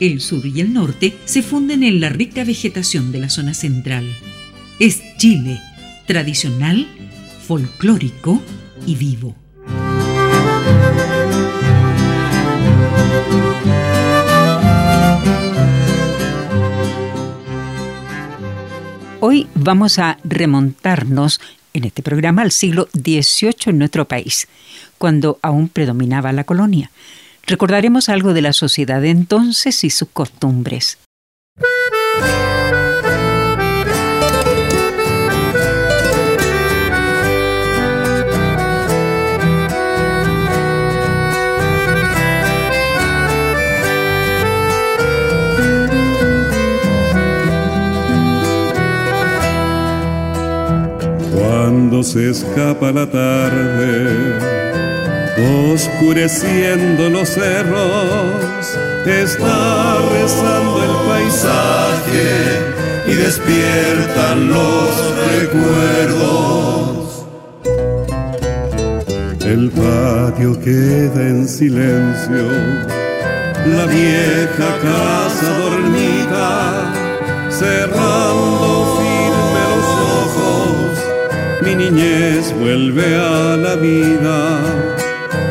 El sur y el norte se funden en la rica vegetación de la zona central. Es Chile, tradicional, folclórico y vivo. Hoy vamos a remontarnos en este programa al siglo XVIII en nuestro país, cuando aún predominaba la colonia. Recordaremos algo de la sociedad de entonces y sus costumbres. Cuando se escapa la tarde oscureciendo los cerros, está rezando el paisaje y despiertan los recuerdos. El patio queda en silencio, la vieja casa dormida, cerrando firme los ojos, mi niñez vuelve a la vida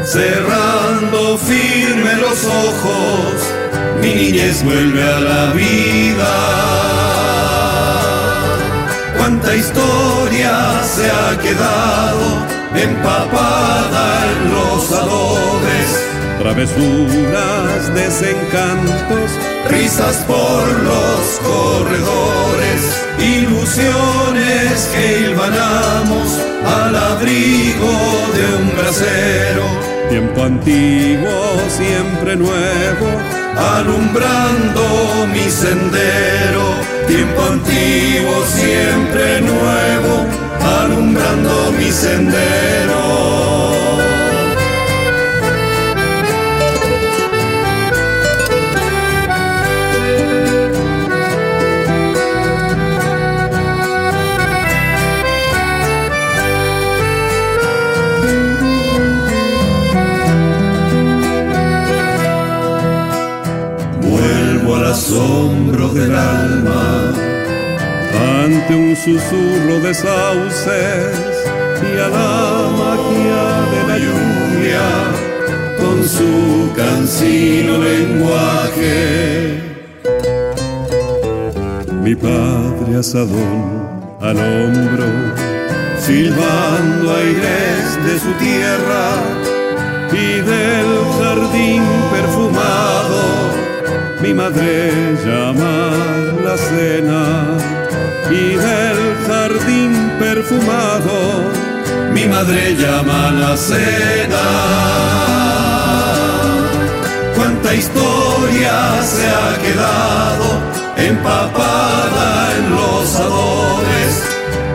cerrando firme los ojos, mi niñez vuelve a la vida. Cuánta historia se ha quedado empapada en los adobes, travesuras, desencantos, risas por los corredores, ilusiones que hilvanamos al abrigo de un brasero Tiempo antiguo, siempre nuevo, alumbrando mi sendero. Tiempo antiguo, siempre nuevo, alumbrando mi sendero. Ante un susurro de sauces y a la magia de la lluvia con su cansino lenguaje. Mi padre asadón al hombro, silbando aires de su tierra y del jardín perfumado mi madre llama la cena y del jardín perfumado mi madre llama la cena. Cuánta historia se ha quedado empapada en los adores,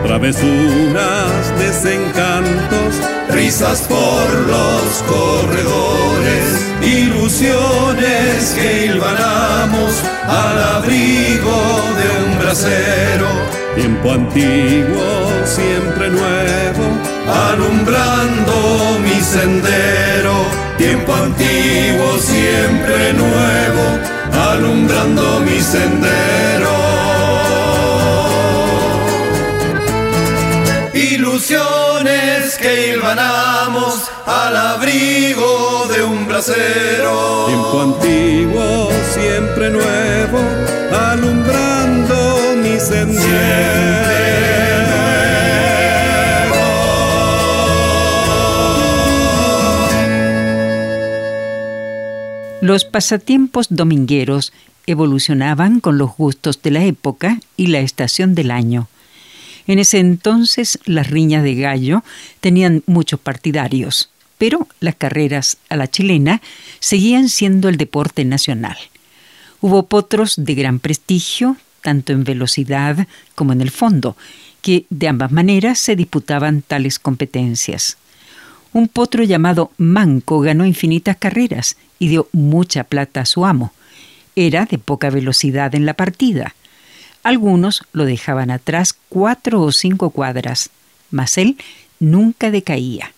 travesuras, desencantos, risas por los corredores ilusiones que hilvanamos al abrigo de un brasero. Tiempo antiguo, siempre nuevo, alumbrando mi sendero. Tiempo antiguo, siempre nuevo, alumbrando mi sendero. Que hilvanamos al abrigo de un brasero. Tiempo antiguo, siempre nuevo, alumbrando mi sendero. Los pasatiempos domingueros evolucionaban con los gustos de la época y la estación del año. En ese entonces las riñas de gallo tenían muchos partidarios pero las carreras a la chilena seguían siendo el deporte nacional. Hubo potros de gran prestigio, tanto en velocidad como en el fondo, que de ambas maneras se disputaban tales competencias. Un potro llamado Manco ganó infinitas carreras y dio mucha plata a su amo. Era de poca velocidad en la partida. Algunos lo dejaban atrás cuatro o cinco cuadras, mas él nunca decaía,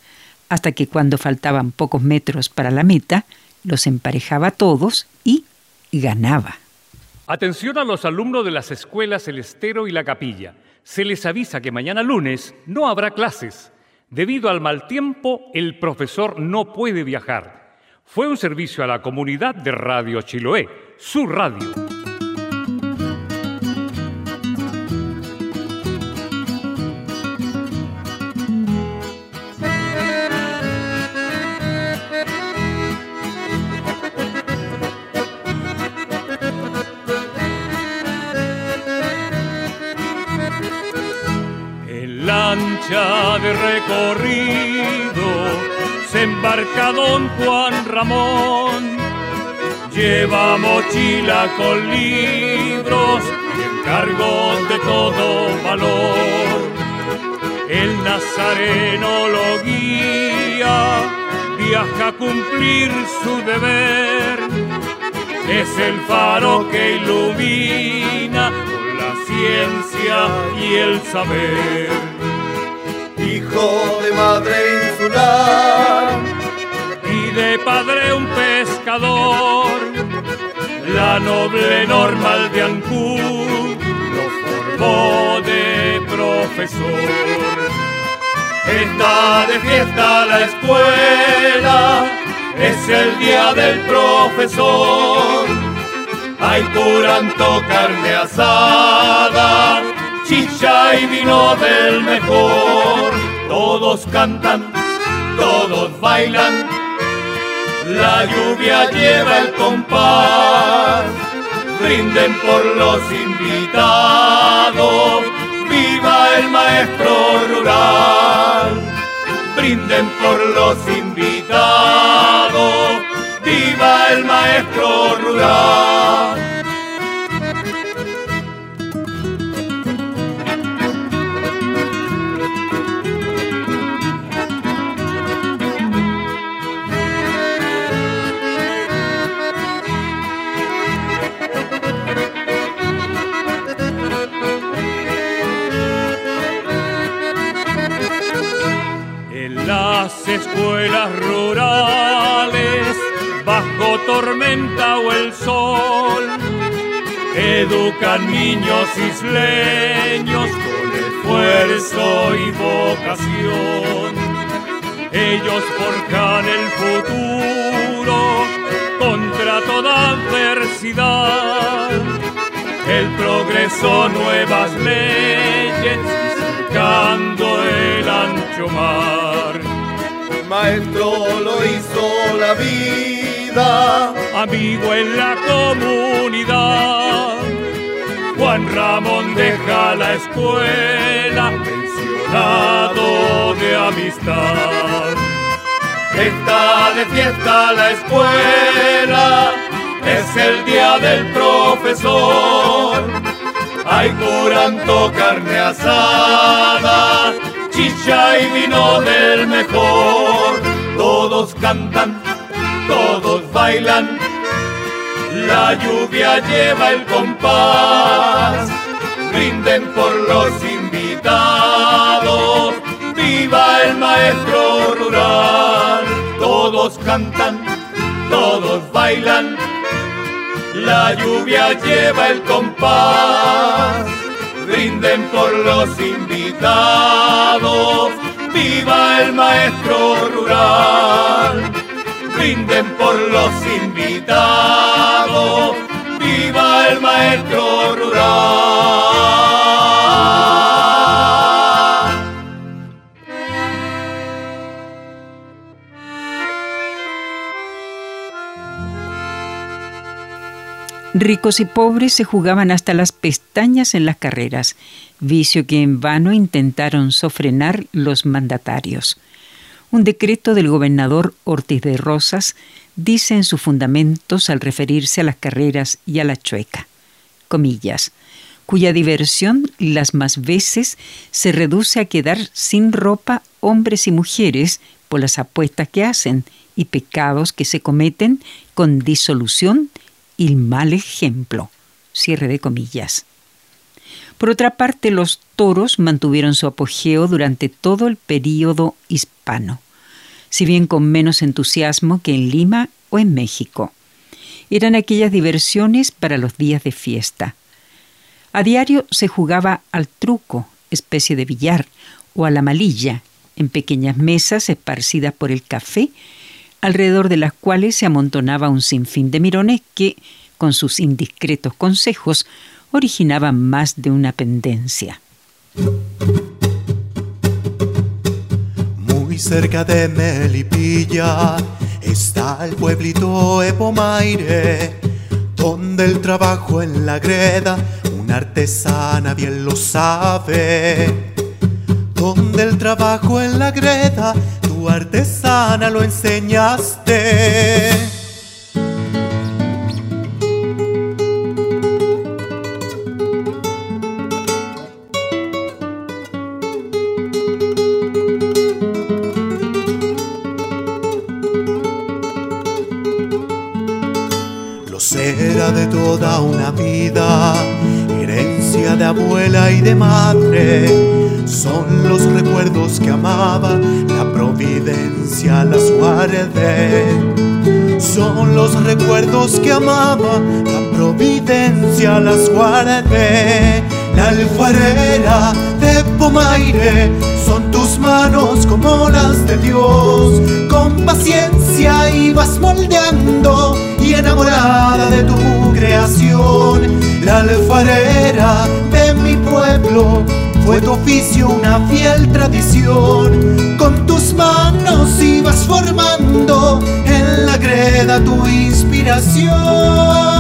hasta que cuando faltaban pocos metros para la meta, los emparejaba todos y ganaba. Atención a los alumnos de las escuelas El Estero y La Capilla. Se les avisa que mañana lunes no habrá clases. Debido al mal tiempo, el profesor no puede viajar. Fue un servicio a la comunidad de Radio Chiloé, su radio. Recorrido se embarca don Juan Ramón. Lleva mochila con libros y encargos de todo valor. El nazareno lo guía, viaja a cumplir su deber. Es el faro que ilumina con la ciencia y el saber hijo de madre insular y de padre un pescador. La noble normal de Ancud lo formó de profesor. Está de fiesta la escuela, es el día del profesor. Hay curanto carne asada chicha y vino del mejor. Todos cantan, todos bailan, la lluvia lleva el compás. Brinden por los invitados, viva el maestro rural. Brinden por los invitados, viva el maestro rural. Escuelas rurales, bajo tormenta o el sol, educan niños isleños con esfuerzo y vocación. Ellos forjan el futuro contra toda adversidad, el progreso, nuevas leyes, cercando el ancho mar maestro lo hizo la vida. Amigo en la comunidad, Juan Ramón deja la escuela, pensionado de amistad. Está de fiesta la escuela, es el día del profesor. Hay curanto carne asada chicha y vino del mejor. Todos cantan, todos bailan, la lluvia lleva el compás. Brinden por los invitados, viva el maestro rural. Todos cantan, todos bailan, la lluvia lleva el compás brinden por los invitados, viva el maestro rural, brinden por los invitados, viva el maestro rural. Ricos y pobres se jugaban hasta las pestañas en las carreras, vicio que en vano intentaron sofrenar los mandatarios. Un decreto del gobernador Ortiz de Rosas dice en sus fundamentos al referirse a las carreras y a la chueca. Comillas. cuya diversión las más veces se reduce a quedar sin ropa hombres y mujeres por las apuestas que hacen y pecados que se cometen con disolución y mal ejemplo. Cierre de comillas. Por otra parte, los toros mantuvieron su apogeo durante todo el período hispano, si bien con menos entusiasmo que en Lima o en México. Eran aquellas diversiones para los días de fiesta. A diario se jugaba al truco, especie de billar, o a la malilla, en pequeñas mesas esparcidas por el café, alrededor de las cuales se amontonaba un sinfín de mirones que, con sus indiscretos consejos, originaban más de una pendencia. Muy cerca de Melipilla está el pueblito Epomaire, donde el trabajo en la greda, una artesana bien lo sabe. Donde el trabajo en la greda, artesana lo enseñaste. de toda una vida, herencia de abuela y de madre. Son los recuerdos que amaba, la providencia las guarde. Son los recuerdos que amaba, la providencia las guarde. La alfarera de Pomaire son tus manos como las de Dios. Con paciencia ibas moldeando y enamorada de tu creación. La alfarera de mi pueblo fue tu oficio una fiel tradición. Con tus manos ibas formando en la greda tu inspiración.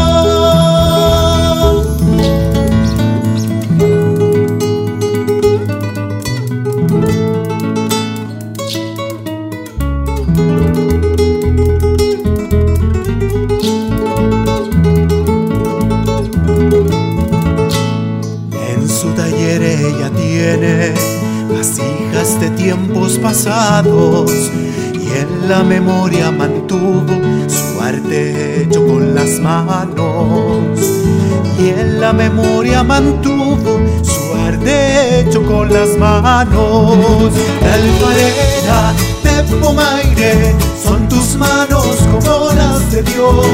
Y en la memoria mantuvo su arte hecho con las manos. Y en la memoria mantuvo su arte hecho con las manos. La alfarera de Pomaire son tus manos como las de Dios.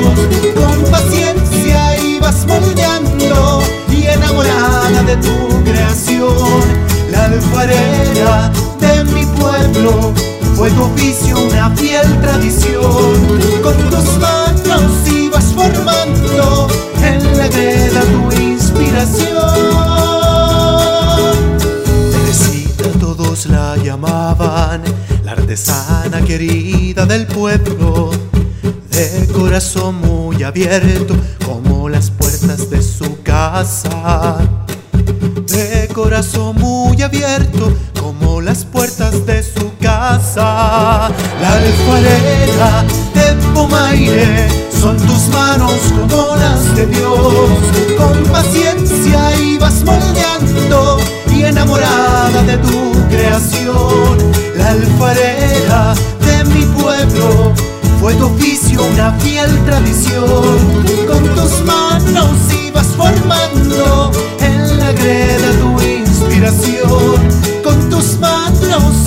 Con paciencia ibas moldeando y enamorada de tu creación. La alfarera pueblo fue tu oficio una fiel tradición. Con tus manos ibas formando en la greda tu inspiración. Teresita todos la llamaban, la artesana querida del pueblo, de corazón muy abierto como las puertas de su casa. De corazón muy abierto las puertas de su casa. La alfarera de Pomaire son tus manos como las de Dios. Con paciencia ibas moldeando y enamorada de tu creación. La alfarera de mi pueblo fue tu oficio una fiel tradición. Con tus manos ibas formando en la greda tu inspiración tus manos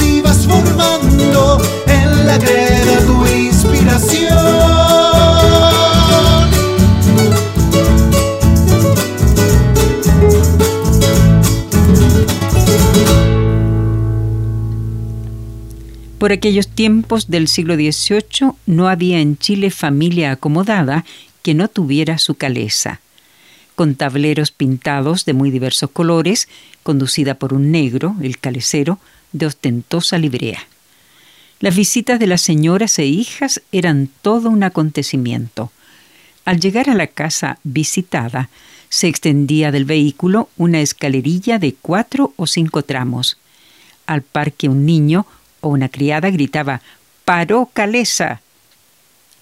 ibas formando en la greda tu inspiración. Por aquellos tiempos del siglo XVIII no había en Chile familia acomodada que no tuviera su caleza con tableros pintados de muy diversos colores, conducida por un negro, el calecero, de ostentosa librea. Las visitas de las señoras e hijas eran todo un acontecimiento. Al llegar a la casa visitada, se extendía del vehículo una escalerilla de cuatro o cinco tramos. Al par que un niño o una criada gritaba ¡Paró, calesa!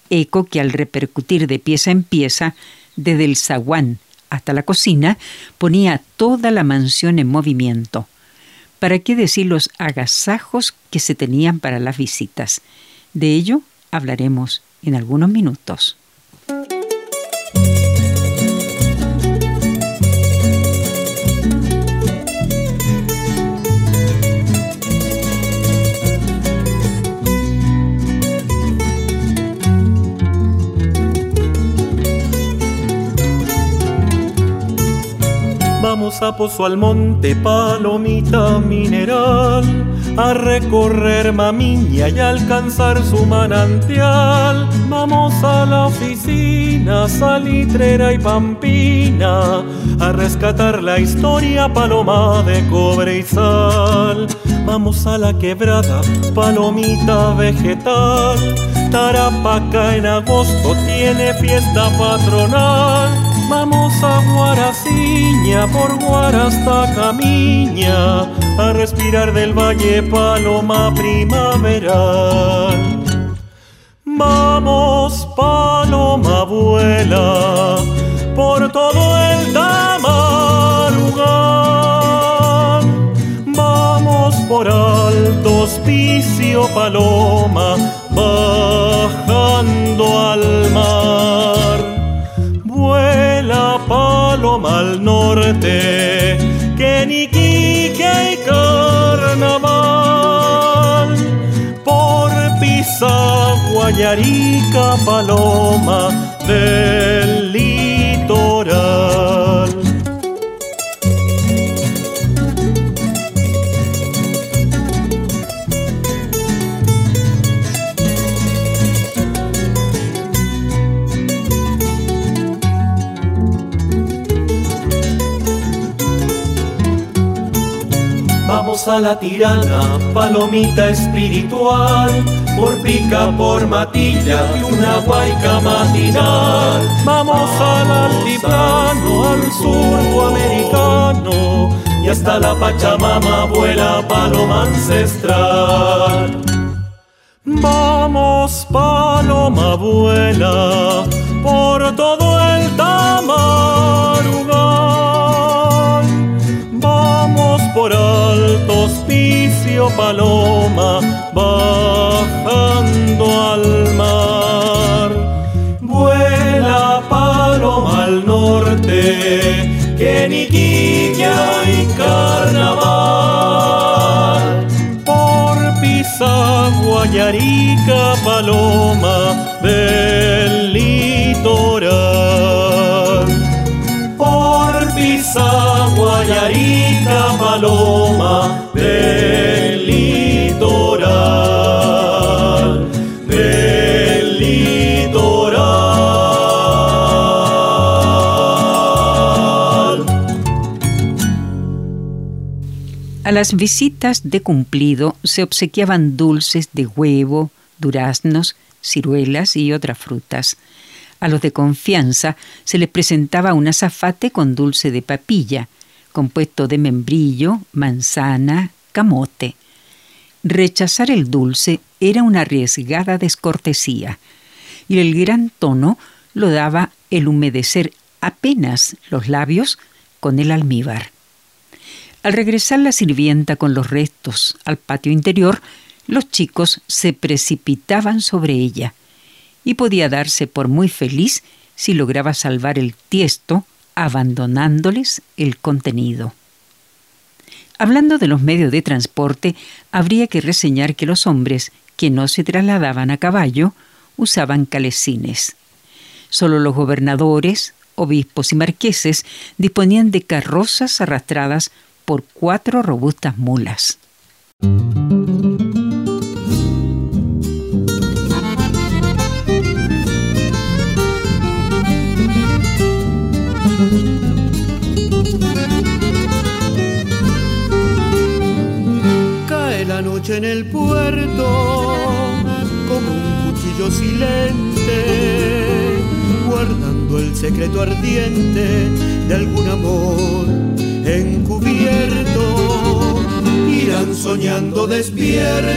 Eco que al repercutir de pieza en pieza, desde el zaguán hasta la cocina, ponía toda la mansión en movimiento. ¿Para qué decir los agasajos que se tenían para las visitas? De ello hablaremos en algunos minutos. Vamos a Pozo al Monte, palomita mineral, a recorrer Mamiña y alcanzar su manantial. Vamos a la oficina, salitrera y pampina, a rescatar la historia paloma de cobre y sal. Vamos a la quebrada, palomita vegetal. Tarapaca en agosto tiene fiesta patronal. Vamos a Guaraciña, por Guarasta Camiña, a respirar del valle paloma primaveral. Vamos, paloma vuela, por todo el Tamarugal. Vamos por alto hospicio, paloma, bajando al mar paloma al norte, que ni Quique y carnaval. Por Pisagua y Arica, paloma del a la tirana, palomita espiritual, por pica, por matilla y una guayca matinal. Vamos al altiplano, al surco americano, y hasta la Pachamama vuela paloma ancestral. Vamos, paloma vuela, por todo paloma, bajando al mar. Vuela paloma al norte, que ni y carnaval. Por Pisagua y Arica, paloma del litoral. Por Pisagua y Arica, paloma A las visitas de cumplido se obsequiaban dulces de huevo, duraznos, ciruelas y otras frutas. A los de confianza se les presentaba un azafate con dulce de papilla, compuesto de membrillo, manzana, camote. Rechazar el dulce era una arriesgada descortesía, y el gran tono lo daba el humedecer apenas los labios con el almíbar. Al regresar la sirvienta con los restos al patio interior, los chicos se precipitaban sobre ella, y podía darse por muy feliz si lograba salvar el tiesto abandonándoles el contenido. Hablando de los medios de transporte, habría que reseñar que los hombres que no se trasladaban a caballo usaban calesines. Solo los gobernadores, obispos y marqueses disponían de carrozas arrastradas por cuatro robustas mulas. Cae la noche en el puerto como un cuchillo silente, guardando el secreto ardiente de algún amor encubierto. Irán soñando despiertos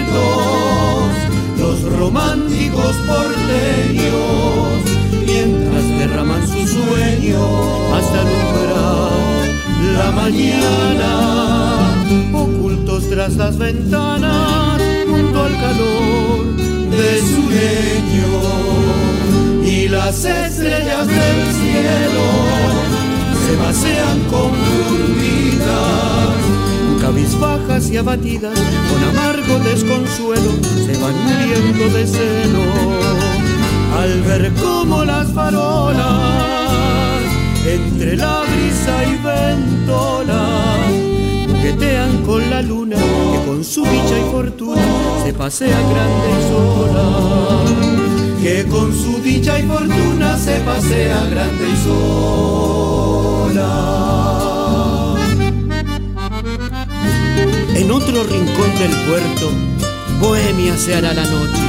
los románticos porteños mientras derraman sus sueño hasta alumbrar la mañana, ocultos tras las ventanas, junto al calor de su leño las estrellas del cielo se pasean confundidas, cabizbajas y abatidas, con amargo desconsuelo, se van muriendo de celo al ver cómo las farolas entre la brisa y ventola juguetean con la luna que con su dicha y fortuna se pasea grande y sola dicha y fortuna se pasea grande y sola en otro rincón del puerto bohemia se hará la noche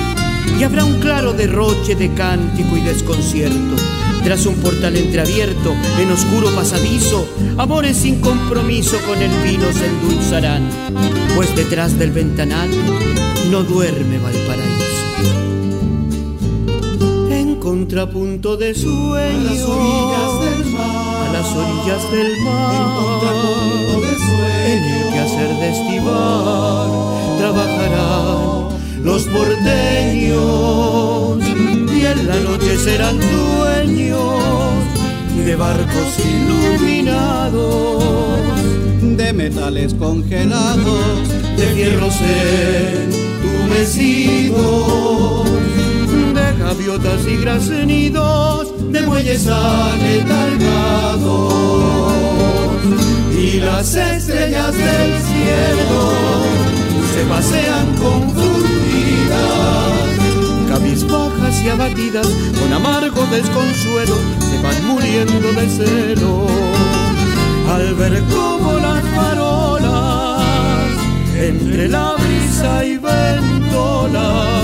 y habrá un claro derroche de cántico y desconcierto tras un portal entreabierto, en oscuro pasadizo, amores sin compromiso con el vino se endulzarán, pues detrás del ventanal no duerme Valparaíso. Contrapunto de sueño, a las orillas del mar, a las orillas del mar, en contrapunto de sueño, en el quehacer de estivar, trabajarán los porteños. Y en la noche serán dueños de barcos iluminados, de metales congelados, de fierros entumecidos, gaviotas y graznidos, de muelles aletargados y las estrellas del cielo se pasean confundidas cabizbajas y abatidas, con amargo desconsuelo, se van muriendo de celo. Al ver cómo las farolas, entre la brisa y ventola,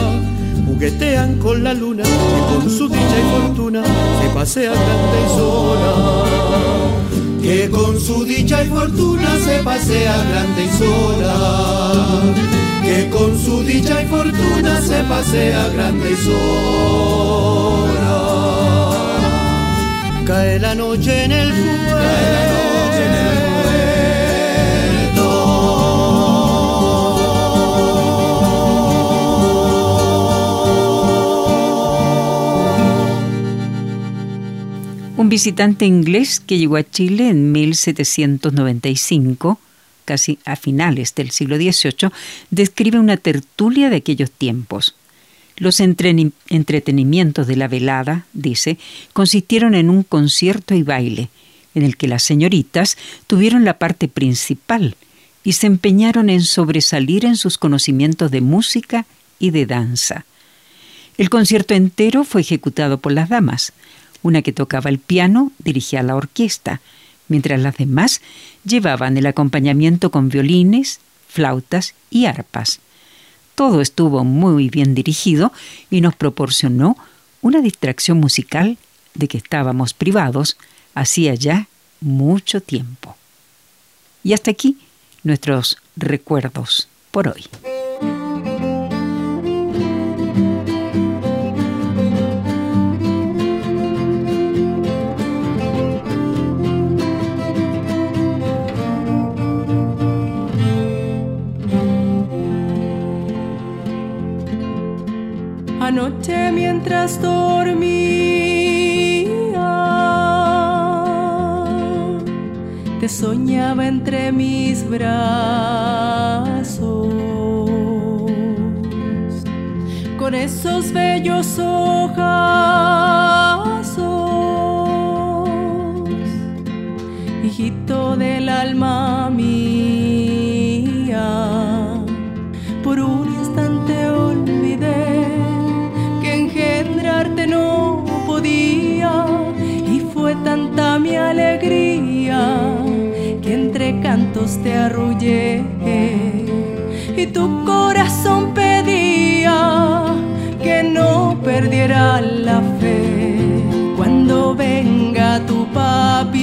juguetean con la luna, que con su dicha y fortuna se pasea grande y sola. Que con su dicha y fortuna se pasea grande y sola que con su dicha y fortuna se pasea grande y sola. Cae la noche en el puerto. Un visitante inglés que llegó a Chile en 1795 casi a finales del siglo XVIII, describe una tertulia de aquellos tiempos. Los entretenimientos de la velada, dice, consistieron en un concierto y baile, en el que las señoritas tuvieron la parte principal y se empeñaron en sobresalir en sus conocimientos de música y de danza. El concierto entero fue ejecutado por las damas. Una que tocaba el piano dirigía la orquesta, mientras las demás llevaban el acompañamiento con violines, flautas y arpas. Todo estuvo muy bien dirigido y nos proporcionó una distracción musical de que estábamos privados hacía ya mucho tiempo. Y hasta aquí nuestros recuerdos por hoy. Anoche mientras dormía, te soñaba entre mis brazos, con esos bellos ojos, hijito del alma mía, te arrullé y tu corazón pedía que no perdiera la fe. Cuando venga tu papito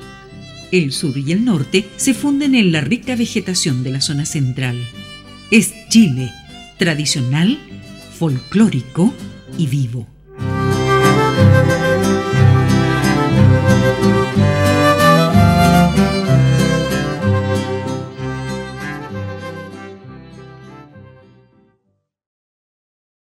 El sur y el norte se funden en la rica vegetación de la zona central. Es Chile, tradicional, folclórico y vivo.